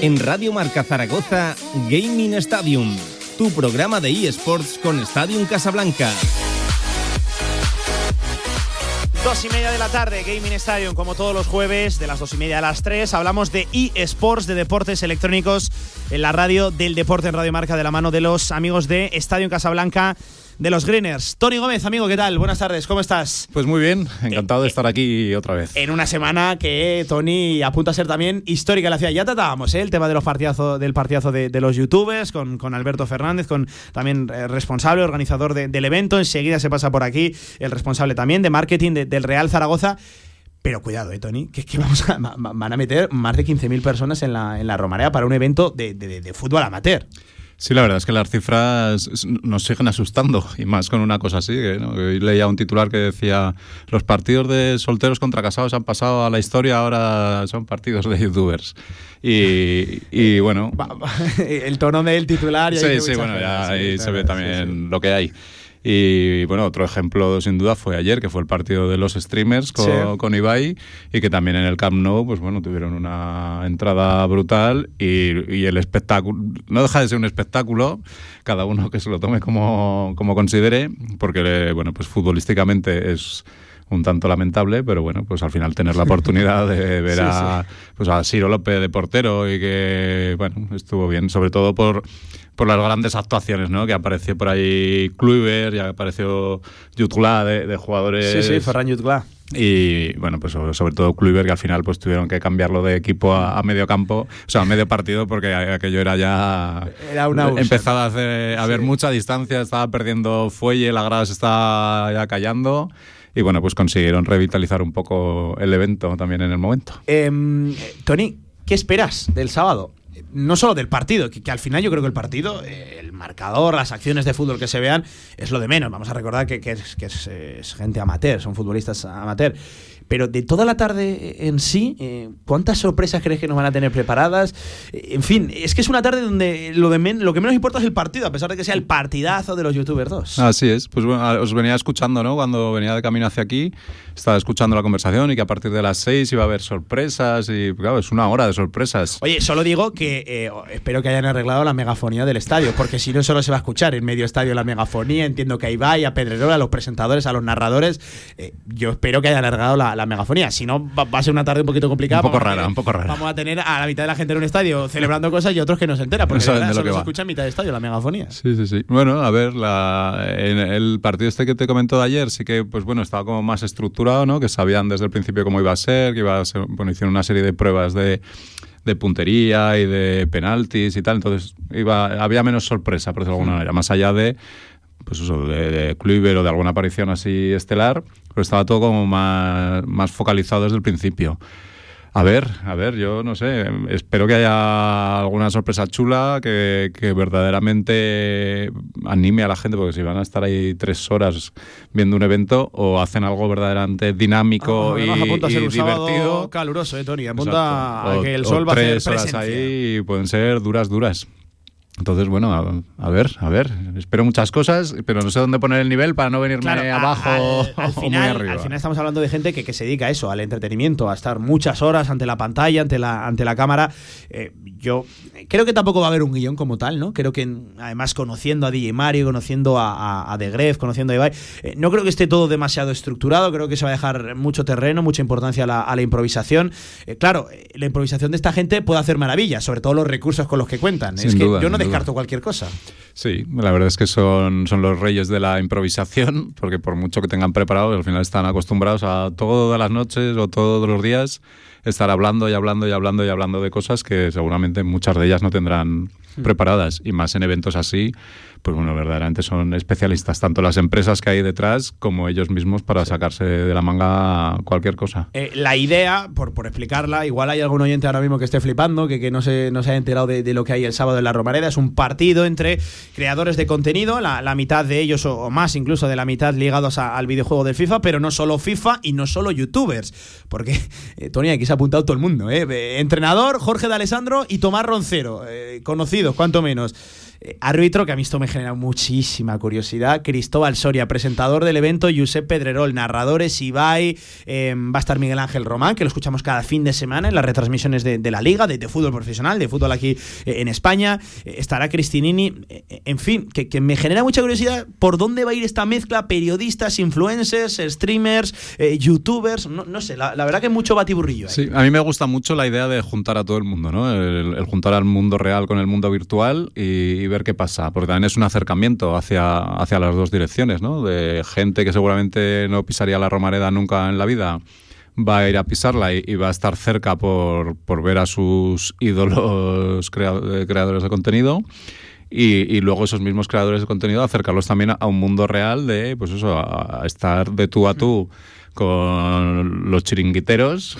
En Radio Marca Zaragoza, Gaming Stadium, tu programa de eSports con Stadium Casablanca. Dos y media de la tarde, Gaming Stadium, como todos los jueves, de las dos y media a las tres. Hablamos de eSports, de deportes electrónicos, en la radio del deporte en Radio Marca, de la mano de los amigos de Estadio Casablanca de los Greeners. Tony Gómez, amigo, ¿qué tal? Buenas tardes, ¿cómo estás? Pues muy bien, encantado de estar aquí otra vez. En una semana que Tony apunta a ser también histórica en la ciudad. Ya tratábamos ¿eh? el tema de los partidazos, del partidazo de, los youtubers con, con, Alberto Fernández, con también eh, responsable, organizador del evento. Enseguida se pasa por aquí el responsable también de marketing del Real Zaragoza. Pero cuidado, eh, Tony, que, que vamos a, van a meter más de 15.000 personas en la, en la Romarea para un evento de, de fútbol amateur. Sí, la verdad es que las cifras nos siguen asustando y más con una cosa así. ¿no? Hoy leía un titular que decía los partidos de solteros contra casados han pasado a la historia, ahora son partidos de youtubers. Y, bueno... El tono del titular... sí, sí, bueno, ya ahí se ve también lo que hay. Y bueno, otro ejemplo sin duda fue ayer, que fue el partido de los streamers con, Ibai y que también en el Camp Nou, pues bueno, tuvieron una entrada brutal y, el espectáculo, no deja de ser un espectáculo, cada uno que se lo tome como, como considere, porque bueno, pues futbolísticamente es un tanto lamentable, pero bueno, pues al final tener la oportunidad de ver a, Pues a Ciro López de portero y que, bueno, estuvo bien, sobre todo por por las grandes actuaciones, ¿no? Que apareció por ahí Kluivert, ya apareció Jutgla de, jugadores. Sí, sí, Ferran Jutgla. Y bueno, pues sobre, todo Kluivert, que al final pues tuvieron que cambiarlo de equipo a, medio campo, o sea, a medio partido, porque aquello era ya. Era una Empezaba a, hacer, a ver mucha distancia, estaba perdiendo fuelle, la grada se estaba ya callando y bueno, pues consiguieron revitalizar un poco el evento también en el momento. Em, Tony, ¿qué esperas del sábado? No solo del partido, que, al final yo creo que el partido, eh, el marcador, las acciones de fútbol que se vean, es lo de menos. Vamos a recordar que, es, que es, gente amateur, son futbolistas amateur. Pero de toda la tarde en sí, eh, ¿cuántas sorpresas crees que nos van a tener preparadas? Eh, en fin, es que es una tarde donde lo, de lo que menos importa es el partido, a pesar de que sea el partidazo de los youtubers 2. Así es, pues bueno, os venía escuchando, ¿no? Cuando venía de camino hacia aquí, estaba escuchando la conversación y que a partir de las 6 iba a haber sorpresas y claro, es una hora de sorpresas. Oye, solo digo que eh, espero que hayan arreglado la megafonía del estadio, porque si no solo se va a escuchar en medio estadio la megafonía, entiendo que ahí va, a Pedrerola, a los presentadores, a los narradores, yo espero que hayan arreglado la la megafonía. Si no, va, a ser una tarde un poquito complicada. Un poco rara, un poco rara. Vamos a tener a la mitad de la gente en un estadio celebrando cosas y otros que no se enteran, porque no solo se escucha en mitad de estadio la megafonía. Sí, sí, sí. Bueno, a ver, la, en el partido este que te comentó de ayer, sí que, pues bueno, estaba como más estructurado, ¿no? Que sabían desde el principio cómo iba a ser, que iba a ser, bueno, hicieron una serie de pruebas de de puntería y de penaltis y tal, entonces iba, había menos sorpresa, por decirlo de alguna manera, más allá de pues eso, de, de o de alguna aparición así estelar, pero estaba todo como más, más focalizado desde el principio. A ver, a ver, yo no sé, espero que haya alguna sorpresa chula que, que, verdaderamente anime a la gente, porque si van a estar ahí tres horas viendo un evento o hacen algo verdaderamente dinámico ah, y, apunta a ser un divertido. caluroso, ¿eh, Tony? Apunta a que el sol va a hacer horas ahí pueden ser duras, duras. Entonces, bueno, a, ver, a ver. Espero muchas cosas, pero no sé dónde poner el nivel para no venirme abajo al, final, arriba. Al final estamos hablando de gente que, que, se dedica a eso, al entretenimiento, a estar muchas horas ante la pantalla, ante la, ante la cámara. Eh, yo creo que tampoco va a haber un guion como tal, ¿no? Creo que, además, conociendo a DJ Mario, conociendo a, a, The Gref, conociendo a Ibai, eh, no creo que esté todo demasiado estructurado. Creo que se va a dejar mucho terreno, mucha importancia a la, improvisación. Eh, claro, la improvisación de esta gente puede hacer maravillas, sobre todo los recursos con los que cuentan. es que yo no descarto cualquier cosa. Sí, la verdad es que son, son los reyes de la improvisación, porque por mucho que tengan preparado, al final están acostumbrados a todas las noches o todos los días estar hablando y hablando y hablando y hablando de cosas que seguramente muchas de ellas no tendrán hmm. preparadas, y más en eventos así pues bueno, verdaderamente son especialistas, tanto las empresas que hay detrás como ellos mismos para sacarse de la manga cualquier cosa. Eh, la idea, por, por explicarla, igual hay algún oyente ahora mismo que esté flipando, que, que no, se, no se ha enterado de, lo que hay el sábado en la Romareda, es un partido entre creadores de contenido, la, la mitad de ellos o, más incluso de la mitad ligados al videojuego del FIFA, pero no solo FIFA y no solo youtubers, porque eh, Tony aquí se ha apuntado todo el mundo, ¿eh? entrenador Jorge de Alessandro y Tomás Roncero, conocidos cuanto menos. Eh, árbitro, que a mí esto me genera muchísima curiosidad. Cristóbal Soria, presentador del evento. Josep Pedrerol, narradores. Ibai. Eh, va a estar Miguel Ángel Román, que lo escuchamos cada fin de semana en las retransmisiones de, la Liga, de, fútbol profesional, de fútbol aquí eh, en España. estará Cristinini. en fin, que, me genera mucha curiosidad por dónde va a ir esta mezcla. Periodistas, influencers, streamers, youtubers. No, sé, la, verdad que mucho batiburrillo. Sí, a mí me gusta mucho la idea de juntar a todo el mundo, ¿no? El, juntar al mundo real con el mundo virtual y ver qué pasa, porque también es un acercamiento hacia, hacia las dos direcciones, ¿no? De gente que seguramente no pisaría la Romareda nunca en la vida, va a ir a pisarla y, va a estar cerca por, por ver a sus ídolos creadores de contenido. Y, luego esos mismos creadores de contenido acercarlos también a, un mundo real de, pues eso, a estar de tú a tú con los chiringuiteros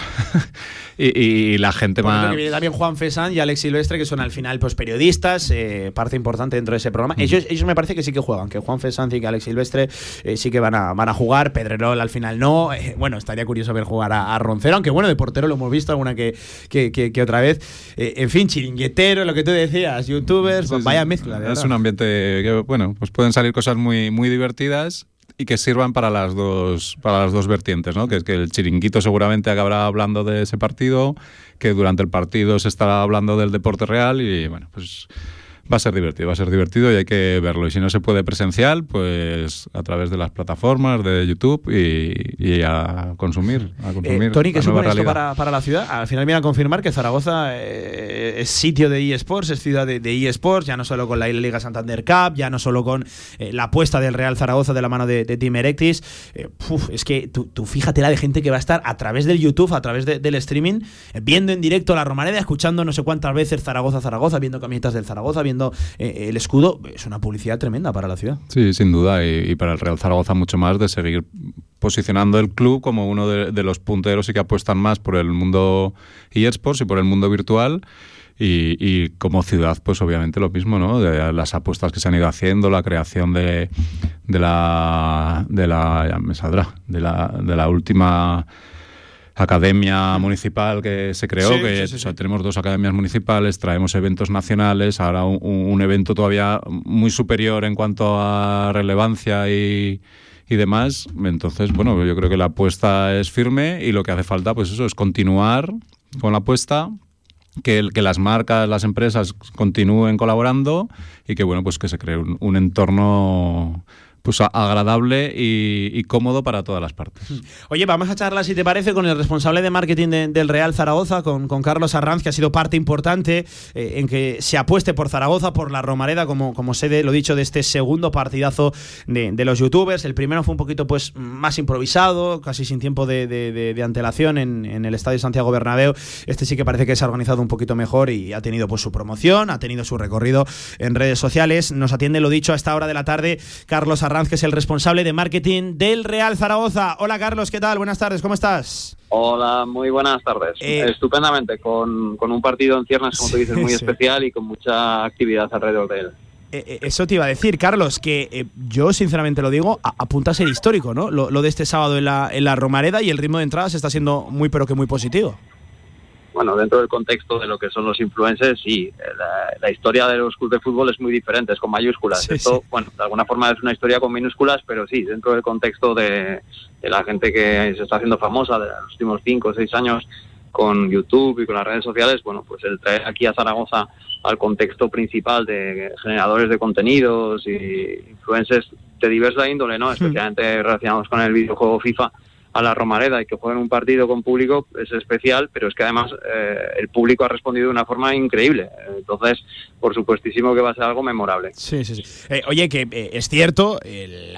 y, la gente más... Que viene también Juan Fesán y Alex Silvestre, que son al final pues periodistas, eh, parte importante dentro de ese programa. Ellos, ellos me parece que sí que juegan, que Juan Fesán y que Alex Silvestre eh, sí que van a, van a jugar, Pedrerol al final no. Eh, bueno, estaría curioso ver jugar a, Roncero, aunque bueno, de portero lo hemos visto alguna que, que, otra vez. en fin, chiringuetero, lo que tú decías, youtubers, vaya mezcla. es un ambiente que, bueno, pues pueden salir cosas muy, muy divertidas y que sirvan para las dos para las dos vertientes, ¿no? Que es que el chiringuito seguramente acabará hablando de ese partido, que durante el partido se estará hablando del deporte real y bueno, pues va a ser divertido, va a ser divertido y hay que verlo. Y si no se puede presencial, pues a través de las plataformas de YouTube y, a consumir. A consumir eh, Tony, ¿qué supone esto para, para, la ciudad? Al final viene a confirmar que Zaragoza eh, es sitio de eSports, es ciudad de, eSports, ya no solo con la Liga Santander Cup, ya no solo con eh, la apuesta del Real Zaragoza de la mano de, Team Erectis. es que tú, tú, fíjate la de gente que va a estar a través del YouTube, a través del streaming, viendo en directo la Romareda, escuchando no sé cuántas veces Zaragoza, Zaragoza, viendo camisetas del Zaragoza, viendo eh, el escudo, es una publicidad tremenda para la ciudad. Sí, sin duda, y, para el Real Zaragoza mucho más de seguir posicionando el club como uno de, los punteros y que apuestan más por el mundo eSports y por el mundo virtual. Y, como ciudad, pues obviamente lo mismo, ¿no? De las apuestas que se han ido haciendo, la creación de, de la, de la, ya me saldrá, de la, de la última academia municipal que se creó, que tenemos dos academias municipales, traemos eventos nacionales, ahora un, evento todavía muy superior en cuanto a relevancia y, y demás. Entonces, bueno, yo creo que la apuesta es firme y lo que hace falta, pues eso, es continuar con la apuesta, que, que, las marcas, las empresas continúen colaborando y que bueno, pues que se cree un entorno pues agradable y, cómodo para todas las partes. Oye, vamos a charlar, si te parece, con el responsable de marketing del Real Zaragoza, con, Carlos Arranz, que ha sido parte importante eh, en que se apueste por Zaragoza, por la Romareda, como, como sede, lo dicho, de este segundo partidazo de, los youtubers. El primero fue un poquito pues más improvisado, casi sin tiempo de, antelación en, el Estadio Santiago Bernabéu. Este sí que parece que se ha organizado un poquito mejor y ha tenido pues su promoción, ha tenido su recorrido en redes sociales. Nos atiende, lo dicho, a esta hora de la tarde, Carlos Arranz que es el responsable de marketing del Real Zaragoza. Hola Carlos, ¿qué tal? Buenas tardes, ¿cómo estás? Hola, muy buenas tardes. Eh, Estupendamente, con, un partido en ciernes, como tú dices, muy especial y con mucha actividad alrededor de él. Eh, eh, eso te iba a decir, Carlos, que yo sinceramente lo digo, apunta a ser histórico, ¿no? Lo, de este sábado en la, en la Romareda y el ritmo de entradas está siendo muy, pero que muy positivo bueno, dentro del contexto de lo que son los influencers, sí, la, historia de los clubes de fútbol es muy diferente, es con mayúsculas. Esto, bueno, de alguna forma es una historia con minúsculas, pero sí, dentro del contexto de, la gente que se está haciendo famosa de los últimos cinco o seis años con YouTube y con las redes sociales, bueno, pues el traer aquí a Zaragoza al contexto principal de generadores de contenidos y influencers de diversa índole, ¿no? Hmm. Especialmente relacionados con el videojuego FIFA, a la Romareda y que jueguen un partido con público es especial, pero es que además eh, el público ha respondido de una forma increíble. Entonces, por supuestísimo que va a ser algo memorable. Sí, sí, sí. Eh, oye, que eh, es cierto, el,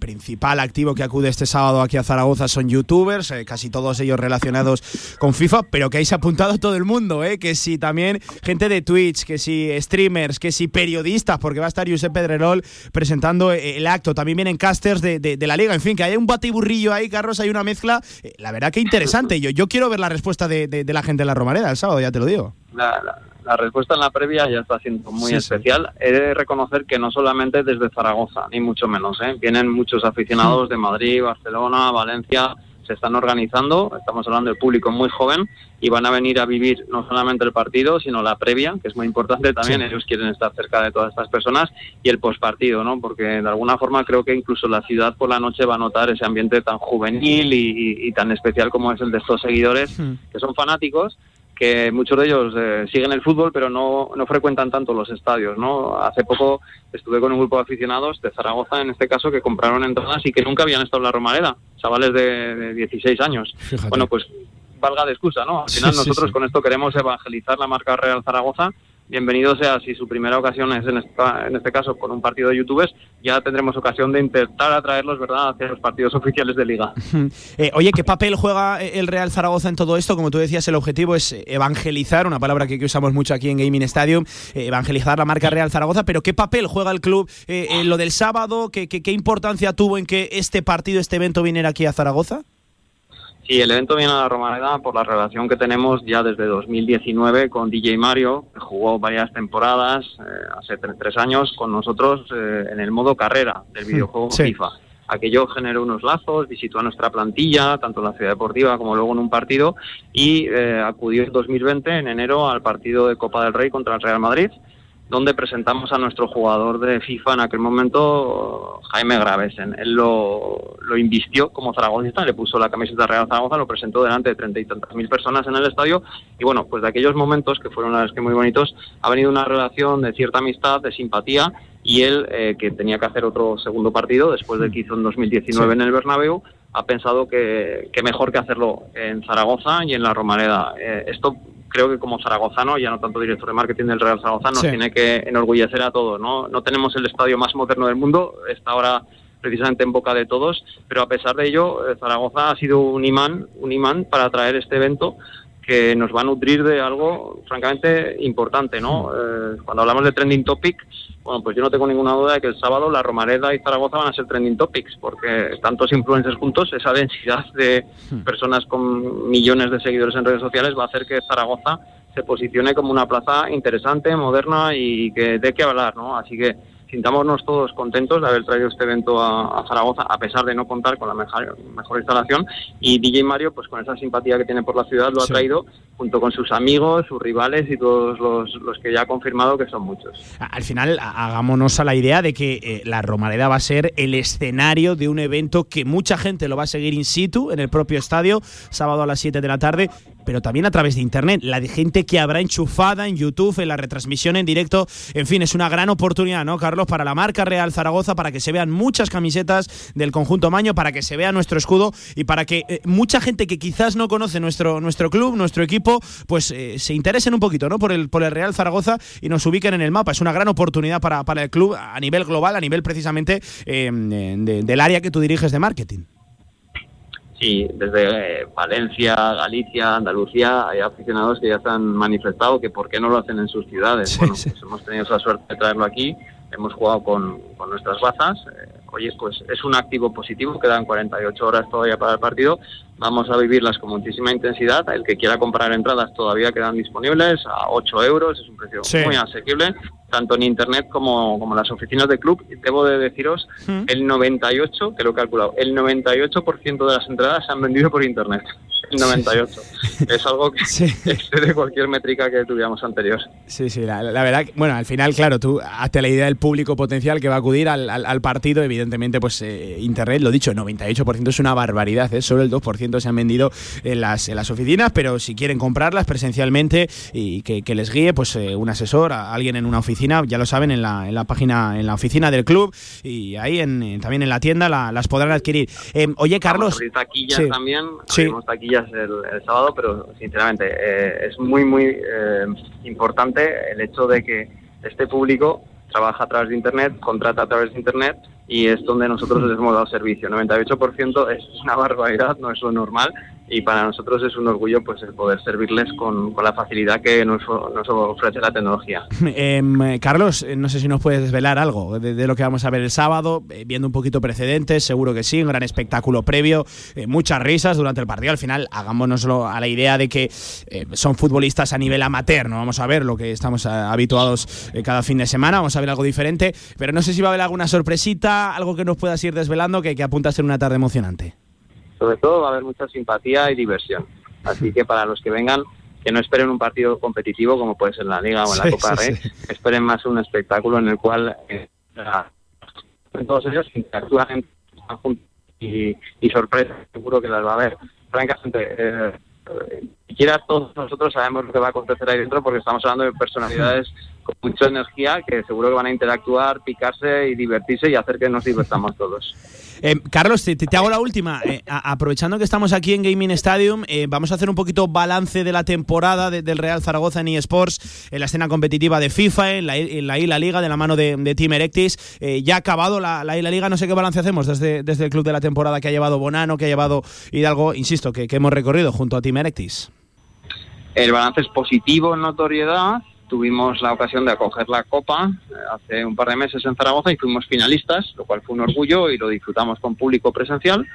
principal activo que acude este sábado aquí a Zaragoza son youtubers, casi todos ellos relacionados con FIFA, pero que ahí se ha apuntado todo el mundo, ¿eh? que si también gente de Twitch, que si streamers, que si periodistas, porque va a estar Josep Pedrerol presentando el acto, también vienen casters de, de, la liga, en fin, que hay un batiburrillo ahí, Carlos, hay una mezcla, eh, la verdad que interesante. Yo, yo quiero ver la respuesta de, la gente de la Romareda el sábado, ya te lo digo. La, respuesta en la previa ya está siendo muy especial. He de reconocer que no solamente desde Zaragoza, ni mucho menos. ¿eh? Vienen muchos aficionados de Madrid, Barcelona, Valencia, se están organizando, estamos hablando de público muy joven y van a venir a vivir no solamente el partido, sino la previa, que es muy importante también, ellos quieren estar cerca de todas estas personas y el postpartido, ¿no? Porque de alguna forma creo que incluso la ciudad por la noche va a notar ese ambiente tan juvenil y, tan especial como es el de estos seguidores, que son fanáticos que muchos de ellos eh, siguen el fútbol, pero no, no frecuentan tanto los estadios. ¿no? Hace poco estuve con un grupo de aficionados de Zaragoza, en este caso, que compraron entradas y que nunca habían estado en la Romareda, chavales de, 16 años. Bueno, pues valga de excusa, ¿no? Al final nosotros con esto queremos evangelizar la marca Real Zaragoza bienvenido sea si su primera ocasión es en, en este caso con un partido de youtubers, ya tendremos ocasión de intentar atraerlos ¿verdad? hacia los partidos oficiales de liga. Eh, oye, ¿qué papel juega el Real Zaragoza en todo esto? Como tú decías, el objetivo es evangelizar, una palabra que, usamos mucho aquí en Gaming Stadium, eh, evangelizar la marca Real Zaragoza, pero ¿qué papel juega el club eh, en lo del sábado? ¿Qué, qué, qué importancia tuvo en que este partido, este evento viniera aquí a Zaragoza? Sí, el evento viene a la Romareda por la relación que tenemos ya desde 2019 con DJ Mario, que jugó varias temporadas, eh, hace tres, años, con nosotros eh, en el modo carrera del videojuego FIFA. Aquello generó unos lazos, visitó a nuestra plantilla, tanto en la ciudad deportiva como luego en un partido, y eh, acudió en 2020, en enero, al partido de Copa del Rey contra el Real Madrid donde presentamos a nuestro jugador de FIFA en aquel momento, Jaime Gravesen. Él lo, lo invistió como zaragozista, le puso la camiseta Real Zaragoza, lo presentó delante de treinta y tantas mil personas en el estadio y bueno, pues de aquellos momentos que fueron la que muy bonitos, ha venido una relación de cierta amistad, de simpatía y él, eh, que tenía que hacer otro segundo partido después del que hizo en 2019 en el Bernabéu, ha pensado que, que, mejor que hacerlo en Zaragoza y en la Romareda. Eh, esto creo que como zaragozano, ya no tanto director de marketing del Real Zaragoza, nos tiene que enorgullecer a todos. ¿no? no tenemos el estadio más moderno del mundo, está ahora precisamente en boca de todos, pero a pesar de ello, eh, Zaragoza ha sido un imán, un imán para traer este evento que nos va a nutrir de algo francamente importante, ¿no? Eh, cuando hablamos de trending topic, bueno, pues yo no tengo ninguna duda de que el sábado la Romareda y Zaragoza van a ser trending topics, porque tantos influencers juntos, esa densidad de hmm. personas con millones de seguidores en redes sociales va a hacer que Zaragoza se posicione como una plaza interesante, moderna y que dé que hablar, ¿no? Así que sintámonos todos contentos de haber traído este evento a, Zaragoza, a pesar de no contar con la mejor, mejor, instalación. Y DJ Mario, pues con esa simpatía que tiene por la ciudad, lo ha traído junto con sus amigos, sus rivales y todos los, los, que ya ha confirmado que son muchos. Al final, hagámonos a la idea de que eh, la Romareda va a ser el escenario de un evento que mucha gente lo va a seguir in situ en el propio estadio, sábado a las 7 de la tarde, pero también a través de internet. La de gente que habrá enchufada en YouTube, en la retransmisión en directo. En fin, es una gran oportunidad, ¿no, Carlos? Para la marca Real Zaragoza, para que se vean muchas camisetas del conjunto Maño, para que se vea nuestro escudo y para que eh, mucha gente que quizás no conoce nuestro, nuestro club, nuestro equipo, pues eh, se interesen un poquito, ¿no? Por el, por el Real Zaragoza y nos ubiquen en el mapa. Es una gran oportunidad para, para el club a nivel global, a nivel precisamente eh, del área que tú diriges de marketing. Sí, desde eh, Valencia, Galicia, Andalucía, hay aficionados que ya se han manifestado que por qué no lo hacen en sus ciudades. bueno, pues hemos tenido esa suerte de traerlo aquí, hemos jugado con, con nuestras bazas. Eh, oye, pues es un activo positivo, quedan 48 horas todavía para el partido. Vamos a vivirlas con muchísima intensidad. El que quiera comprar entradas todavía quedan disponibles a 8 euros, es un precio muy asequible tanto en internet como, como en las oficinas del club. Y debo de deciros, el 98, que lo he calculado, el 98% de las entradas se han vendido por internet. El 98. es algo que excede cualquier métrica que tuviéramos anterior. Sí, sí, la, verdad, bueno, al final, claro, tú hazte la idea del público potencial que va a acudir al, al, partido, evidentemente, pues eh, internet, lo dicho, el 98% es una barbaridad, ¿eh? solo el 2% se han vendido en las, en las oficinas, pero si quieren comprarlas presencialmente y que, que les guíe, pues eh, un asesor, alguien en una oficina ya lo saben, en la, en la página, en la oficina del club y ahí en, también en la tienda las podrán adquirir. Eh, oye, Carlos. Vamos taquillas también, sí. taquillas el, sábado, pero sinceramente eh, es muy, muy eh, importante el hecho de que este público trabaja a través de Internet, contrata a través de Internet y es donde nosotros les hemos dado servicio. 98% es una barbaridad, no es lo normal y para nosotros es un orgullo pues el poder servirles con, la facilidad que nos, ofrece la tecnología. Em, Carlos, eh, no sé si nos puedes desvelar algo de, lo que vamos a ver el sábado, eh, viendo un poquito precedentes, seguro que sí, un gran espectáculo previo, eh, muchas risas durante el partido, al final hagámonoslo a la idea de que son futbolistas a nivel amateur, no vamos a ver lo que estamos habituados cada fin de semana, vamos a ver algo diferente, pero no sé si va a haber alguna sorpresita, algo que nos puedas ir desvelando que, que apunta a ser una tarde emocionante. sobre todo va a haber mucha simpatía y diversión. Así que para los que vengan, que no esperen un partido competitivo como puede ser en la Liga o en la Copa Rey, esperen más un espectáculo en el cual eh, todos ellos interactúan y, y sorpresas, seguro que las va a haber. Francamente, eh, siquiera todos nosotros sabemos lo que va a acontecer ahí dentro porque estamos hablando de personalidades con mucha energía que seguro que van a interactuar, picarse y divertirse y hacer que nos divertamos todos. Eh, Carlos, te, te, hago la última. Eh, aprovechando que estamos aquí en Gaming Stadium, eh, vamos a hacer un poquito balance de la temporada del Real Zaragoza en eSports, en la escena competitiva de FIFA, en la, en la Isla Liga, de la mano de, de Team Erectis. ya ha acabado la, la, Isla Liga, no sé qué balance hacemos desde, desde el club de la temporada que ha llevado Bonano, que ha llevado Hidalgo, insisto, que, que hemos recorrido junto a Team Erectis. El balance es positivo en notoriedad tuvimos la ocasión de acoger la Copa eh, hace un par de meses en Zaragoza y fuimos finalistas, lo cual fue un orgullo y lo disfrutamos con público presencial.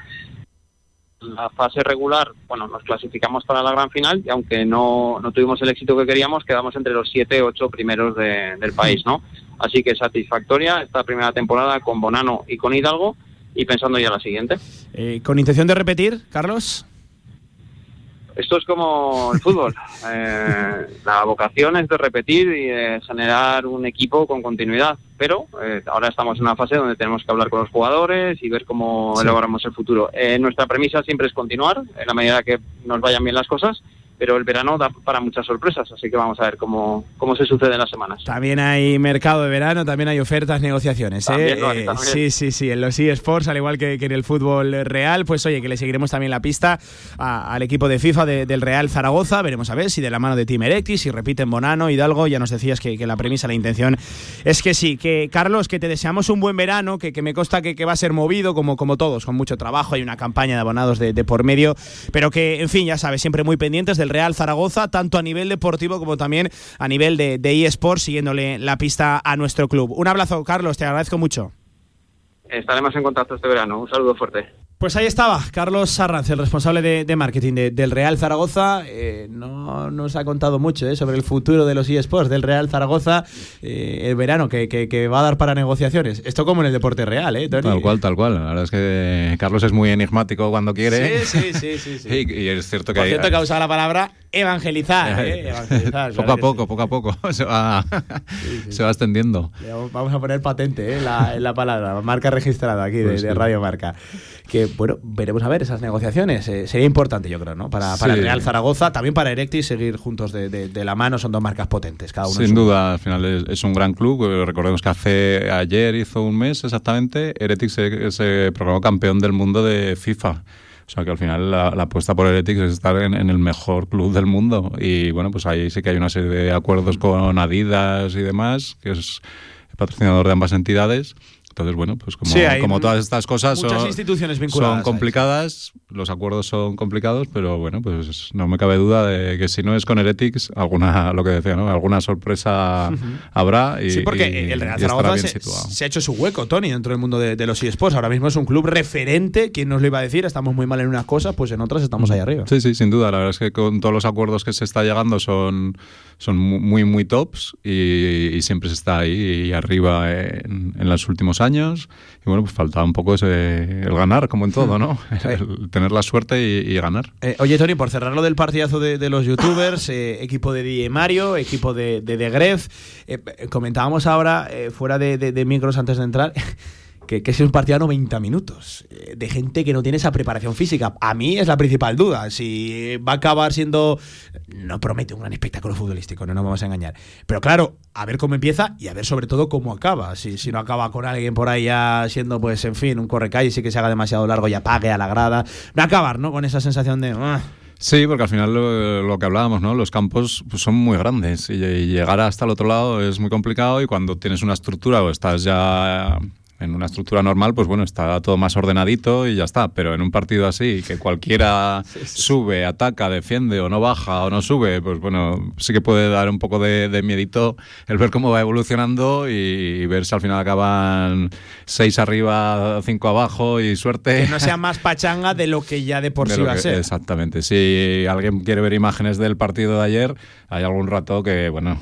La fase regular, bueno, nos clasificamos para la gran final y aunque no, no tuvimos el éxito que queríamos, quedamos entre los siete, ocho primeros de, del país, ¿no? Así que satisfactoria esta primera temporada con Bonano y con Hidalgo y pensando ya la siguiente. Eh, ¿Con intención de repetir, Carlos? Esto es como el fútbol. Eh, la vocación es de repetir y de generar un equipo con continuidad. Pero eh, ahora estamos en una fase donde tenemos que hablar con los jugadores y ver cómo sí. elaboramos el futuro. Eh, nuestra premisa siempre es continuar en la medida que nos vayan bien las cosas pero el verano da para muchas sorpresas, así que vamos a ver cómo, cómo se sucede en las semanas. También hay mercado de verano, también hay ofertas, negociaciones. También, ¿eh? también. sí, sí, sí, en los eSports, al igual que, que, en el fútbol real, pues oye, que le seguiremos también la pista a, al equipo de FIFA de, del Real Zaragoza, veremos a ver si de la mano de Team Erectis, si repiten Bonano, Hidalgo, ya nos decías que, que, la premisa, la intención es que sí, que Carlos, que te deseamos un buen verano, que, que me consta que, que, va a ser movido como, como todos, con mucho trabajo, hay una campaña de abonados de, de por medio, pero que, en fin, ya sabes, siempre muy pendientes del Real Zaragoza, tanto a nivel deportivo como también a nivel de, de eSports, siguiéndole la pista a nuestro club. Un abrazo, Carlos, te agradezco mucho. Estaremos en contacto este verano. Un saludo fuerte. Pues ahí estaba, Carlos Sarranz, el responsable de, de marketing de, del Real Zaragoza. Eh, no nos ha contado mucho eh, sobre el futuro de los eSports del Real Zaragoza, eh, el verano que, que, que, va a dar para negociaciones. Esto como en el deporte real, ¿eh, Tony? Tal cual, tal cual. La verdad es que Carlos es muy enigmático cuando quiere. Sí, sí, sí. sí, sí. y, y, es cierto que... Por cierto, hay... que ha usado la palabra evangelizar. ¿eh? evangelizar poco a poco, poco a poco. Se va, se extendiendo. Vamos a poner patente en la, la, palabra, marca registrada aquí pues de, de Radio Marca que bueno, veremos a ver esas negociaciones. Eh, sería importante, yo creo, ¿no? Para, para sí. el Real Zaragoza, también para Erectis, seguir juntos de, de, de, la mano, son dos marcas potentes, cada uno. Sin duda, al final es, es, un gran club. Eh, Recordemos que hace ayer hizo un mes exactamente, Erectis se, se proclamó campeón del mundo de FIFA. O sea que al final la, la apuesta por Heretics es estar en, en, el mejor club del mundo. Y bueno, pues ahí sí que hay una serie de acuerdos con Adidas y demás, que es el patrocinador de ambas entidades. Entonces, bueno, pues como, sí, como todas estas cosas son, instituciones son complicadas, los acuerdos son complicados, pero bueno, pues no me cabe duda de que si no es con Heretics, alguna, lo que decía, ¿no? Alguna sorpresa uh -huh. habrá y, Sí, porque y, el Real Zaragoza se, se, ha hecho su hueco, Tony, dentro del mundo de, de, los eSports. Ahora mismo es un club referente, ¿quién nos lo iba a decir? Estamos muy mal en unas cosas, pues en otras estamos ahí arriba. Sí, sí, sin duda. La verdad es que con todos los acuerdos que se está llegando son, son muy, muy tops y, y siempre se está ahí arriba en, en los últimos años. Y bueno, pues faltaba un poco ese, el ganar, como en todo, ¿no? El, tener la suerte y, y ganar. Eh, oye, Tony, por cerrarlo del partidazo de, de los youtubers, eh, equipo de DJ Mario, equipo de, de, de Gref, eh, comentábamos ahora, eh, fuera de, de micros antes de entrar. Que, que es un partido a 90 minutos, eh, de gente que no tiene esa preparación física. A mí es la principal duda. Si va a acabar siendo. No promete un gran espectáculo futbolístico, no nos vamos a engañar. Pero claro, a ver cómo empieza y a ver sobre todo cómo acaba. Si, si no acaba con alguien por ahí ya siendo, pues, en fin, un correcalles y que se haga demasiado largo y apague a la grada. A acabar, ¿no? Con esa sensación de. Uh, Sí, porque al final lo, que hablábamos, ¿no? Los campos pues, son muy grandes y, llegar hasta el otro lado es muy complicado y cuando tienes una estructura o estás ya en una estructura normal, pues bueno, está todo más ordenadito y ya está. Pero en un partido así, que cualquiera sí, sí. sube, ataca, defiende o no baja o no sube, pues bueno, sí que puede dar un poco de, de miedito el ver cómo va evolucionando y ver si al final acaban seis arriba, cinco abajo y suerte. Que no sea más pachanga de lo que ya de por de sí va a ser. Exactamente. Si alguien quiere ver imágenes del partido de ayer, hay algún rato que, bueno,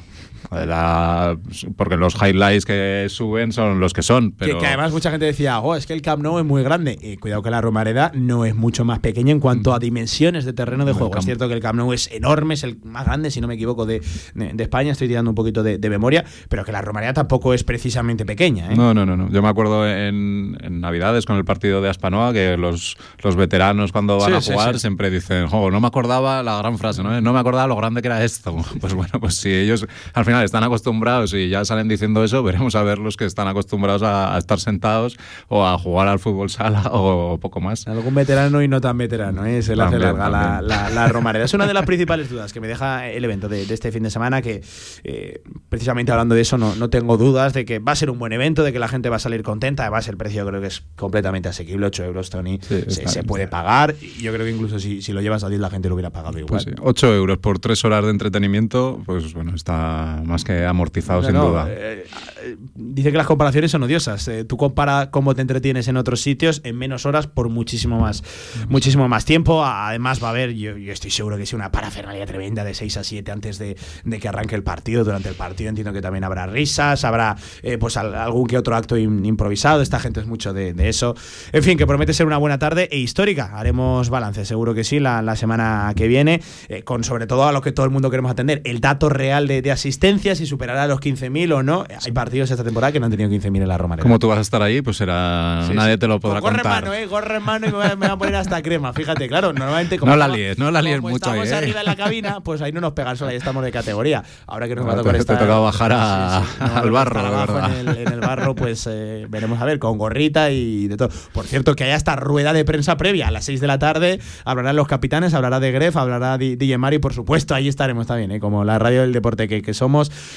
porque los highlights que suben son los que son. Pero... Que, además mucha gente decía, oh, es que el Camp Nou es muy grande. Y cuidado que la Romareda no es mucho más pequeña en cuanto a dimensiones de terreno de juego. Es cierto que el Camp Nou es enorme, es el más grande, si no me equivoco, de, de, España. Estoy tirando un poquito de, memoria, pero que la Romareda tampoco es precisamente pequeña. ¿eh? No, no, no, no. Yo me acuerdo en, Navidades con el partido de Aspanoa que los, los veteranos cuando van a jugar siempre dicen, oh, no me acordaba la gran frase, ¿no? No me acordaba lo grande que era esto. Pues bueno, pues si ellos al final están acostumbrados y ya salen diciendo eso, veremos a ver los que están acostumbrados a, estar sentados o a jugar al fútbol sala o poco más. Algún veterano y no tan veterano, ¿eh? se le hace larga la, la, Romareda. Es una de las principales dudas que me deja el evento de, este fin de semana, que eh, precisamente hablando de eso no, no, tengo dudas de que va a ser un buen evento, de que la gente va a salir contenta. Además, el precio creo que es completamente asequible, 8 euros, Tony. se, puede pagar. Yo creo que incluso si, si lo llevas a 10 la gente lo hubiera pagado igual. Pues 8 euros por 3 horas de entretenimiento, pues bueno, está más que amortizado sin duda. Eh, eh, dice que las comparaciones son odiosas. Eh, tú compara cómo te entretienes en otros sitios en menos horas por muchísimo más, muchísimo más tiempo. Además va a haber, yo, estoy seguro que es una parafernalia tremenda de 6 a 7 antes de, que arranque el partido. Durante el partido entiendo que también habrá risas, habrá pues algún que otro acto improvisado. Esta gente es mucho de, eso. En fin, que promete ser una buena tarde e histórica. Haremos balance, seguro que sí, la, la semana que viene, con sobre todo a lo que todo el mundo queremos atender, el dato real de, de asistencia, si superará los 15.000 o no. Hay partidos esta temporada que no han tenido 15.000 en la Romareda. Como tú vas a estar ahí, pues será. nadie te lo podrá gorre contar. Mano, eh, gorre en mano y me voy, a, poner hasta crema. Fíjate, claro, normalmente. Como no la líes, no la líes mucho estamos ahí. Eh. arriba en la cabina, pues ahí no nos pegan sola, ahí estamos de categoría. Ahora que nos va a tocar esta. Te tocado bajar al barro, verdad. En el, en el, barro, pues eh, veremos a ver, con gorrita y de todo. Por cierto, que haya esta rueda de prensa previa a las 6 de la tarde. Hablarán los capitanes, hablará de Gref, hablará DJ Mari, por supuesto, ahí estaremos también, ¿eh? como la radio del deporte que, que somos,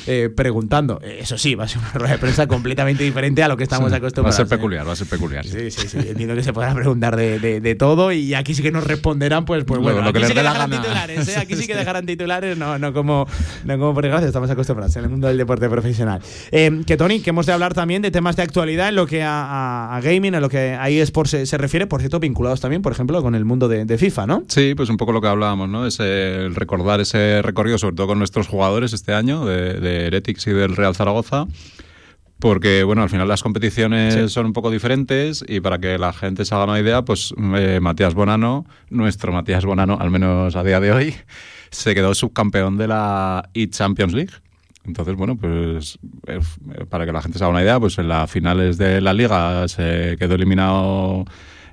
eh, preguntando. Eso sí, va a ser una rueda de prensa completamente diferente a lo que estamos acostumbrados. Va a ser peculiar, va a ser peculiar. Sí, sí, sí. Entiendo que se podrá preguntar de, de, todo y aquí sí que nos responderán, pues, pues bueno, lo, aquí sí que dejarán titulares, ¿eh? Aquí sí que dejarán titulares, no, no como, no como por desgracia estamos acostumbrados en el mundo del deporte profesional. Eh, que Tony, que hemos de hablar también de temas de actualidad en lo que a, gaming, en lo que a eSports se, se, refiere, por cierto, vinculados también, por ejemplo, con el mundo de, de, FIFA, ¿no? Sí, pues un poco lo que hablábamos, ¿no? Es el recordar ese recorrido, sobre todo con nuestros jugadores este año, de, de Heretics y del Real Zaragoza porque bueno, al final las competiciones son un poco diferentes y para que la gente se haga una idea, pues eh, Matías Bonano, nuestro Matías Bonano, al menos a día de hoy, se quedó subcampeón de la e Champions League. Entonces, bueno, pues eh, para que la gente se haga una idea, pues en las finales de la liga se quedó eliminado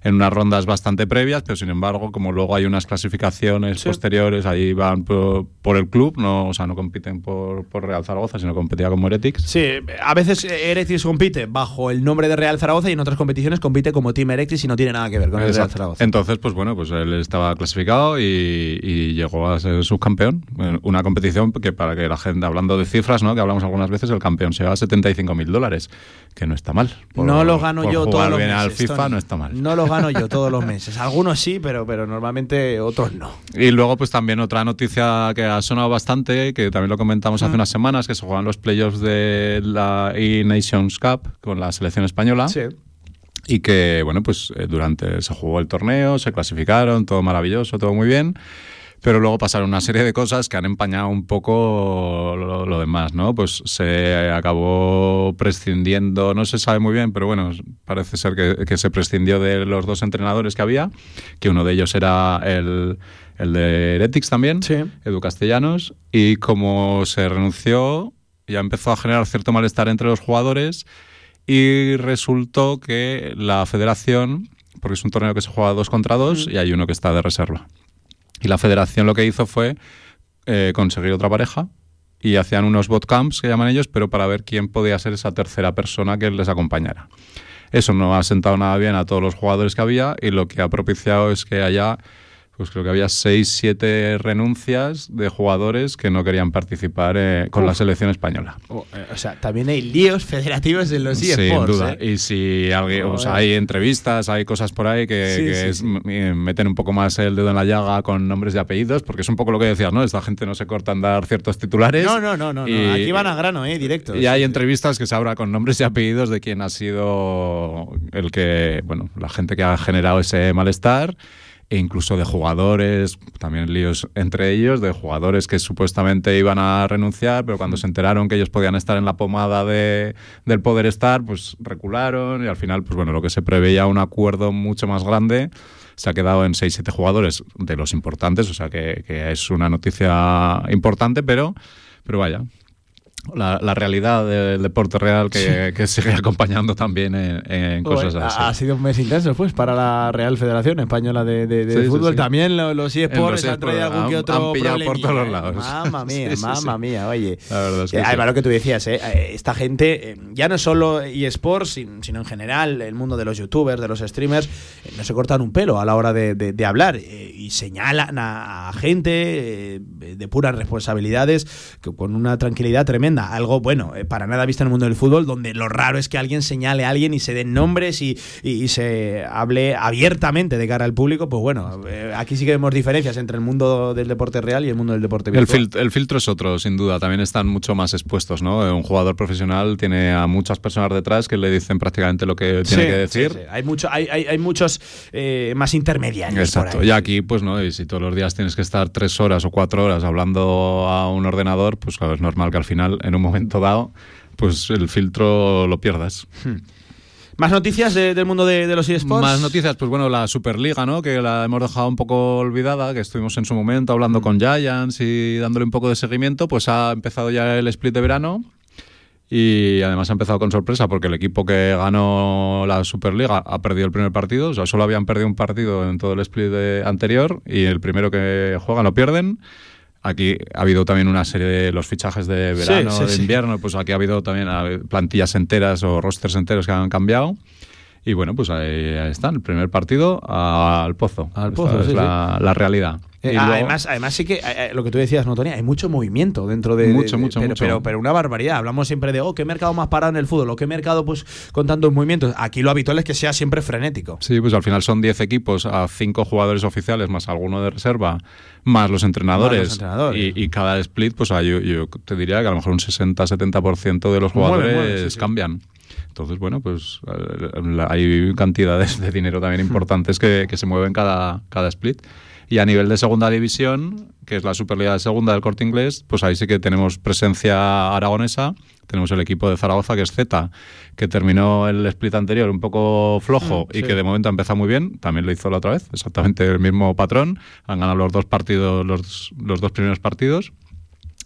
en unas rondas bastante previas, pero sin embargo, como luego hay unas clasificaciones posteriores, ahí van por, el club, no, o sea, no compiten por, por, Real Zaragoza, sino competía como Heretics. Sí, a veces Heretics compite bajo el nombre de Real Zaragoza y en otras competiciones compite como Team Heretics y no tiene nada que ver con el Real Zaragoza. Entonces, pues bueno, pues él estaba clasificado y, llegó a ser subcampeón. Una competición que para que la gente, hablando de cifras, ¿no? que hablamos algunas veces, el campeón se va a 75 mil dólares, que no está mal. no lo gano yo todos los meses, al FIFA no está mal. No lo gano yo todos los meses. Algunos sí, pero, pero normalmente otros no. Y luego, pues también otra noticia que ha sonado bastante, que también lo comentamos hace unas semanas, que se juegan los playoffs de la E-Nations Cup con la selección española. Sí y que bueno pues eh, durante se jugó el torneo se clasificaron todo maravilloso todo muy bien pero luego pasaron una serie de cosas que han empañado un poco lo, demás, ¿no? Pues se acabó prescindiendo, no se sabe muy bien, pero bueno, parece ser que, se prescindió de los dos entrenadores que había, que uno de ellos era el, el de Heretics también, Edu Castellanos, y como se renunció, ya empezó a generar cierto malestar entre los jugadores y resultó que la federación, porque es un torneo que se juega dos contra dos y hay uno que está de reserva. Y la federación lo que hizo fue eh, conseguir otra pareja y hacían unos botcamps, que llaman ellos, pero para ver quién podía ser esa tercera persona que les acompañara. Eso no ha sentado nada bien a todos los jugadores que había y lo que ha propiciado es que haya pues creo que había seis, siete renuncias de jugadores que no querían participar eh, con la selección españa. Oh, eh, o sea, también hay líos federativos en los eSports. Sin duda. ¿eh? Y si alguien, o sea, hay entrevistas, hay cosas por ahí que, meten un poco más el dedo en la llaga con nombres y apellidos, porque es un poco lo que decías, ¿no? Esta gente no se corta en dar ciertos titulares. No, no, no, no. Aquí van a grano, ¿eh? Directos. Y hay entrevistas que se habla con nombres y apellidos de quién ha sido el que, bueno, la gente que ha generado ese malestar e incluso de jugadores, también líos entre ellos, de jugadores que supuestamente iban a renunciar, pero cuando se enteraron que ellos podían estar en la pomada de, del poder estar, pues recularon y al final, pues bueno, lo que se preveía un acuerdo mucho más grande se ha quedado en 6-7 jugadores de los importantes, o sea que, es una noticia importante, pero, pero vaya, la, la, realidad del deporte real que, sí. que sigue acompañando también en, en cosas así. Ha sido un mes intenso, pues, para la Real Federación Española de, de, de sí, Fútbol. Sí, también los eSports han traído algún que otro han por todos los lados. Mamma mía, mamma mía, oye. La verdad es que Además, lo que tú decías, ¿eh? esta gente, eh, ya no solo eSports, sino en general, el mundo de los youtubers, de los streamers, eh, no se cortan un pelo a la hora de, de hablar eh, y señalan a, a gente de puras responsabilidades que con una tranquilidad tremenda algo bueno, eh, para nada visto en el mundo del fútbol, donde lo raro es que alguien señale a alguien y se den nombres y, y, y se hable abiertamente de cara al público, pues bueno, eh, aquí sí que vemos diferencias entre el mundo del deporte real y el mundo del deporte virtual. El, fil el, filtro es otro, sin duda, también están mucho más expuestos, ¿no? Un jugador profesional tiene a muchas personas detrás que le dicen prácticamente lo que tiene sí, que decir. Sí, sí. Hay, mucho, hay, hay, hay muchos eh, más intermediarios. Exacto, y aquí, pues no, y si todos los días tienes que estar tres horas o cuatro horas hablando a un ordenador, pues claro, es normal que al final, en un momento dado, pues el filtro lo pierdas. Hmm. ¿Más noticias de, del mundo de, de, los eSports? Más noticias, pues bueno, la Superliga, ¿no? Que la hemos dejado un poco olvidada, que estuvimos en su momento hablando mm. con Giants y dándole un poco de seguimiento, pues ha empezado ya el split de verano. Y además ha empezado con sorpresa porque el equipo que ganó la Superliga ha perdido el primer partido, o sea, solo habían perdido un partido en todo el split de anterior y el primero que juegan lo pierden. Aquí ha habido también una serie de los fichajes de verano, sí, sí, de invierno, pues aquí ha habido también plantillas enteras o rosters enteros que han cambiado. Y bueno, pues ahí, ahí están, el primer partido al pozo. Al pozo, Esta es la, la, realidad. Eh, luego, además, además sí que eh, lo que tú decías, ¿no, Tony? Hay mucho movimiento dentro de. Mucho, de, mucho, pero, mucho. Pero, pero, una barbaridad. Hablamos siempre de, oh, qué mercado más parado en el fútbol, o qué mercado, pues, con tantos movimientos. Aquí lo habitual es que sea siempre frenético. Sí, pues al final son 10 equipos a 5 jugadores oficiales, más alguno de reserva, más los entrenadores. Más los entrenadores. Y, y, cada split, pues yo, yo, te diría que a lo mejor un 60-70% de los jugadores mueve, mueve, sí, cambian. Entonces, bueno, pues hay cantidades de dinero también importantes que, que se mueven cada, cada split. Y a nivel de segunda división, que es la Superliga de Segunda del Corte Inglés, pues ahí sí que tenemos presencia aragonesa. Tenemos el equipo de Zaragoza, que es Z, que terminó el split anterior un poco flojo mm, y que de momento ha empezado muy bien. También lo hizo la otra vez, exactamente el mismo patrón. Han ganado los dos partidos, los, los dos primeros partidos.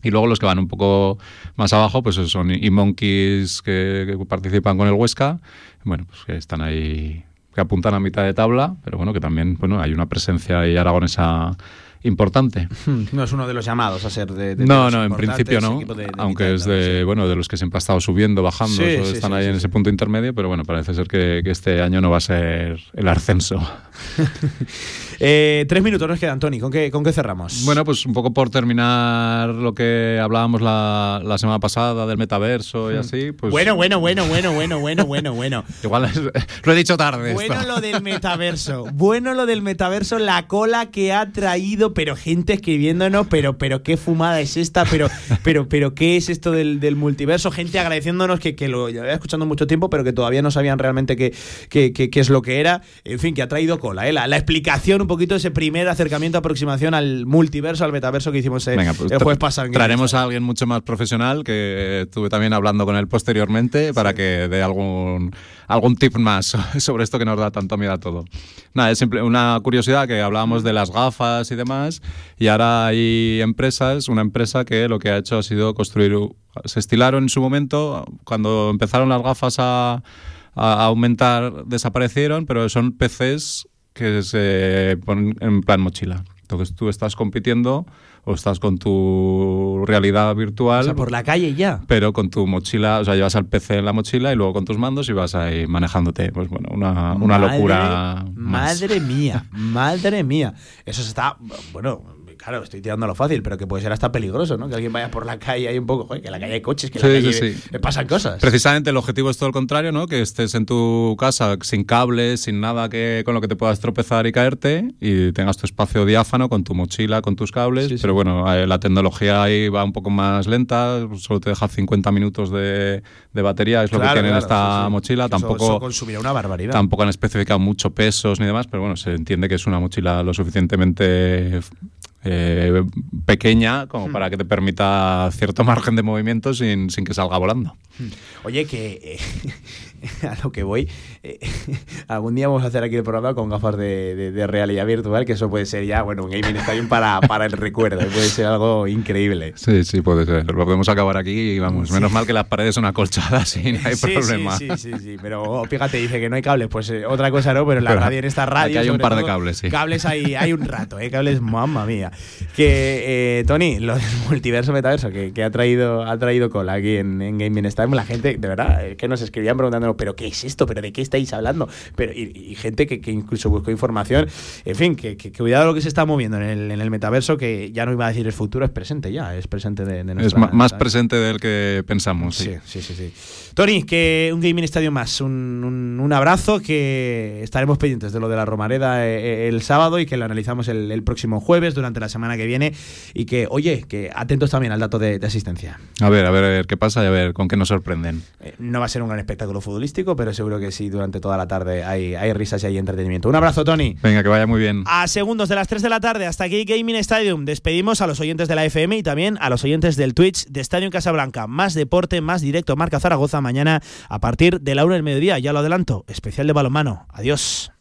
Y luego los que van un poco más abajo, pues son e-monkeys que, que, participan con el Huesca, bueno, pues que están ahí, que apuntan a mitad de tabla, pero bueno, que también bueno, hay una presencia ahí aragonesa importante. No es uno de los llamados a ser de. de no, no, en principio no. De, de aunque es de, bueno, de los que siempre ha estado subiendo, bajando, sí, sí, están sí, ahí en ese punto intermedio, pero bueno, parece ser que, que este año no va a ser el ascenso. eh, tres minutos nos quedan, Tony. ¿Con qué, ¿Con qué cerramos? Bueno, pues un poco por terminar lo que hablábamos la, la semana pasada del metaverso y Hmm. así. Pues... Bueno, bueno, bueno, bueno, bueno, bueno, bueno, bueno. Igual es, lo he dicho tarde. Bueno esto. lo del metaverso. bueno lo del metaverso, la cola que ha traído, pero gente escribiéndonos, pero, pero qué fumada es esta, pero, pero, pero qué es esto del, del multiverso, gente agradeciéndonos que, que lo llevaba escuchando mucho tiempo, pero que todavía no sabían realmente qué, qué, qué, qué es lo que era. En fin, que ha traído cola, ¿eh? la, la, explicación un poquito de ese primer acercamiento, aproximación al multiverso, al metaverso que hicimos eh, Venga, pues el jueves pasado. Traeremos a alguien mucho más profesional que estuve también hablando con él posteriormente para sí. que dé algún, algún tip más sobre esto que nos da tanto miedo a todo. Nada, es simple, una curiosidad que hablábamos de las gafas y demás y ahora hay empresas, una empresa que lo que ha hecho ha sido construir, se estilaron en su momento, cuando empezaron las gafas a, a aumentar, desaparecieron, pero son PCs que se ponen en plan mochila. Entonces tú estás compitiendo o estás con tu realidad virtual. O sea, por la calle ya. Pero con tu mochila, o sea, llevas al PC en la mochila y luego con tus mandos y vas ahí manejándote. Pues bueno, una, una madre, locura. Madre más. mía, madre mía. Eso está, bueno, Claro, estoy tirando a lo fácil, pero que puede ser hasta peligroso, ¿no? Que alguien vaya por la calle hay un poco, joder, que en la calle hay coches, que en la calle pasan cosas. Precisamente el objetivo es todo lo contrario, ¿no? Que estés en tu casa sin cables, sin nada que con lo que te puedas tropezar y caerte y tengas tu espacio diáfano con tu mochila, con tus cables. pero bueno, eh, la tecnología ahí va un poco más lenta, solo te deja 50 minutos de, batería, es lo que tiene en esta mochila. tampoco consumirá una barbaridad. Tampoco han especificado mucho pesos ni demás, pero bueno, se entiende que es una mochila lo suficientemente eh, pequeña como hmm. para que te permita cierto margen de movimiento sin, sin que salga volando. Hmm. Oye, que eh, a lo que voy, eh, algún día vamos a hacer aquí el programa con gafas de, de, realidad virtual, que eso puede ser ya, bueno, un gaming stadium para, para el recuerdo, puede ser algo increíble. Sí, sí, puede ser. Lo podemos acabar aquí y vamos, menos mal que las paredes son acolchadas y no hay problema. Sí, sí, sí, pero fíjate, dice que no hay cables, pues eh, otra cosa no, pero en la radio, en esta radio. hay un par de cables, sí. Cables hay, hay un rato, ¿eh? Cables, mamma mía. Que, eh, Tony, lo del multiverso metaverso que, que, ha, traído, ha traído cola aquí en, en Gaming Stadium, la gente, de verdad, que nos escribían preguntando pero ¿qué es esto? ¿Pero de qué estáis hablando? Pero, y, gente que, incluso buscó información. En fin, que, cuidado lo que se está moviendo en el, en el, metaverso, que ya no iba a decir el futuro, es presente ya, es presente de, de Es más presente del que pensamos. Sí, sí, sí. sí, Tony, que un Gaming Estadio más, un, un, abrazo, que estaremos pendientes de lo de la Romareda eh, eh, el, sábado y que lo analizamos el, próximo jueves durante la semana que viene y que, oye, que atentos también al dato de, asistencia. A ver, a ver, a ver qué pasa y a ver con qué nos sorprenden. Eh, no va a ser un gran espectáculo futbolístico, pero seguro que sí, durante toda la tarde hay, hay risas y hay entretenimiento. Un abrazo, Tony. Venga, que vaya muy bien. A segundos de las 3 de la tarde, hasta aquí Gaming Stadium. Despedimos a los oyentes de la FM y también a los oyentes del Twitch de Stadium Casablanca. Más deporte, más directo. Marca Zaragoza mañana a partir de la una del mediodía. Ya lo adelanto. Especial de balonmano. Adiós.